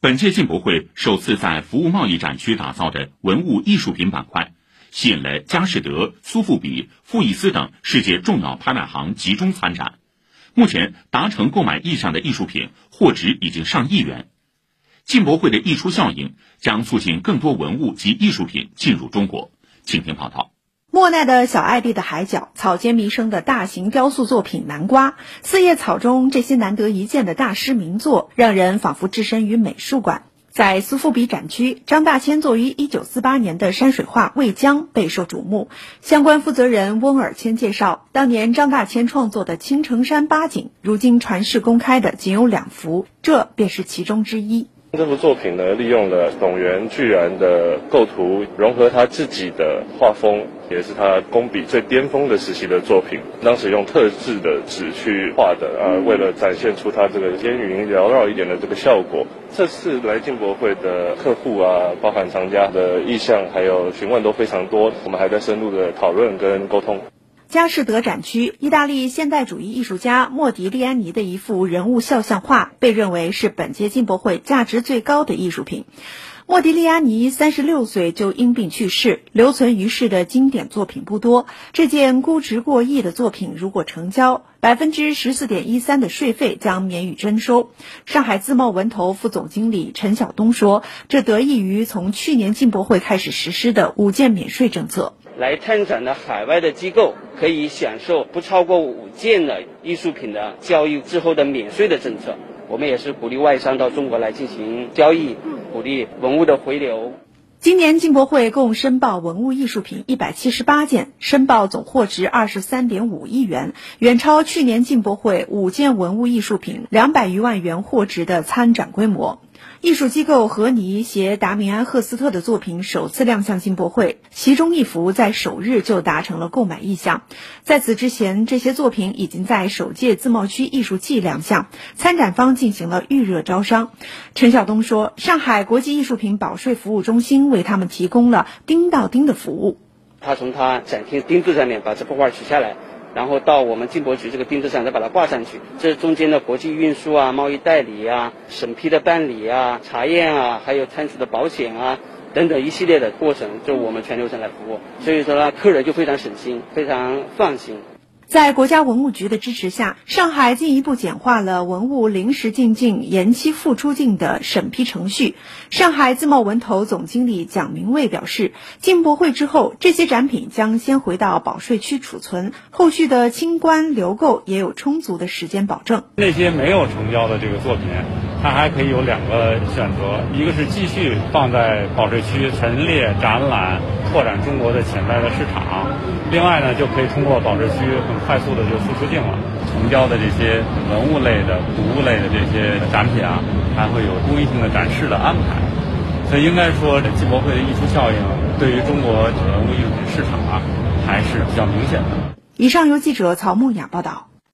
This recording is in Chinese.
本届进博会首次在服务贸易展区打造的文物艺术品板块，吸引了佳士得、苏富比、富艺斯等世界重要拍卖行集中参展。目前达成购买意向的艺术品货值已经上亿元。进博会的溢出效应将促进更多文物及艺术品进入中国。请听报道。莫奈的小艾丽的海角，草间弥生的大型雕塑作品《南瓜》，四叶草中这些难得一见的大师名作，让人仿佛置身于美术馆。在苏富比展区，张大千作于1948年的山水画《渭江》备受瞩目。相关负责人翁尔谦介绍，当年张大千创作的青城山八景，如今传世公开的仅有两幅，这便是其中之一。这幅作品呢，利用了董源巨然的构图，融合他自己的画风，也是他工笔最巅峰的时期的作品。当时用特制的纸去画的啊，为了展现出他这个烟云缭绕一点的这个效果。这次来进博会的客户啊，包含藏家的意向还有询问都非常多，我们还在深入的讨论跟沟通。佳士得展区，意大利现代主义艺术家莫迪利安尼的一幅人物肖像画，被认为是本届进博会价值最高的艺术品。莫迪利安尼三十六岁就因病去世，留存于世的经典作品不多。这件估值过亿的作品，如果成交，百分之十四点一三的税费将免予征收。上海自贸文投副总经理陈晓东说：“这得益于从去年进博会开始实施的五件免税政策。”来参展的海外的机构可以享受不超过五件的艺术品的交易之后的免税的政策。我们也是鼓励外商到中国来进行交易，鼓励文物的回流。今年进博会共申报文物艺术品一百七十八件，申报总货值二十三点五亿元，远超去年进博会五件文物艺术品两百余万元货值的参展规模。艺术机构荷尼携达米安·赫斯特的作品首次亮相进博会，其中一幅在首日就达成了购买意向。在此之前，这些作品已经在首届自贸区艺术季亮相，参展方进行了预热招商。陈晓东说：“上海国际艺术品保税服务中心为他们提供了钉到钉的服务。他从他展厅钉子上面把这幅画取下来。”然后到我们进博局这个定制上再把它挂上去，这中间的国际运输啊、贸易代理啊、审批的办理啊、查验啊，还有仓储的保险啊等等一系列的过程，就我们全流程来服务。所以说呢，客人就非常省心，非常放心。在国家文物局的支持下，上海进一步简化了文物临时进境、延期复出境的审批程序。上海自贸文投总经理蒋明卫表示，进博会之后，这些展品将先回到保税区储存，后续的清关留购也有充足的时间保证。那些没有成交的这个作品，它还可以有两个选择：一个是继续放在保税区陈列展览，拓展中国的潜在的市场；另外呢，就可以通过保税区很。快速的就复出境了，成交的这些文物类的、古物类的这些展品啊，还会有公益性的展示的安排，所以应该说，这进博会的溢出效应对于中国文物艺术品市场啊，还是比较明显的。以上由记者曹梦雅报道。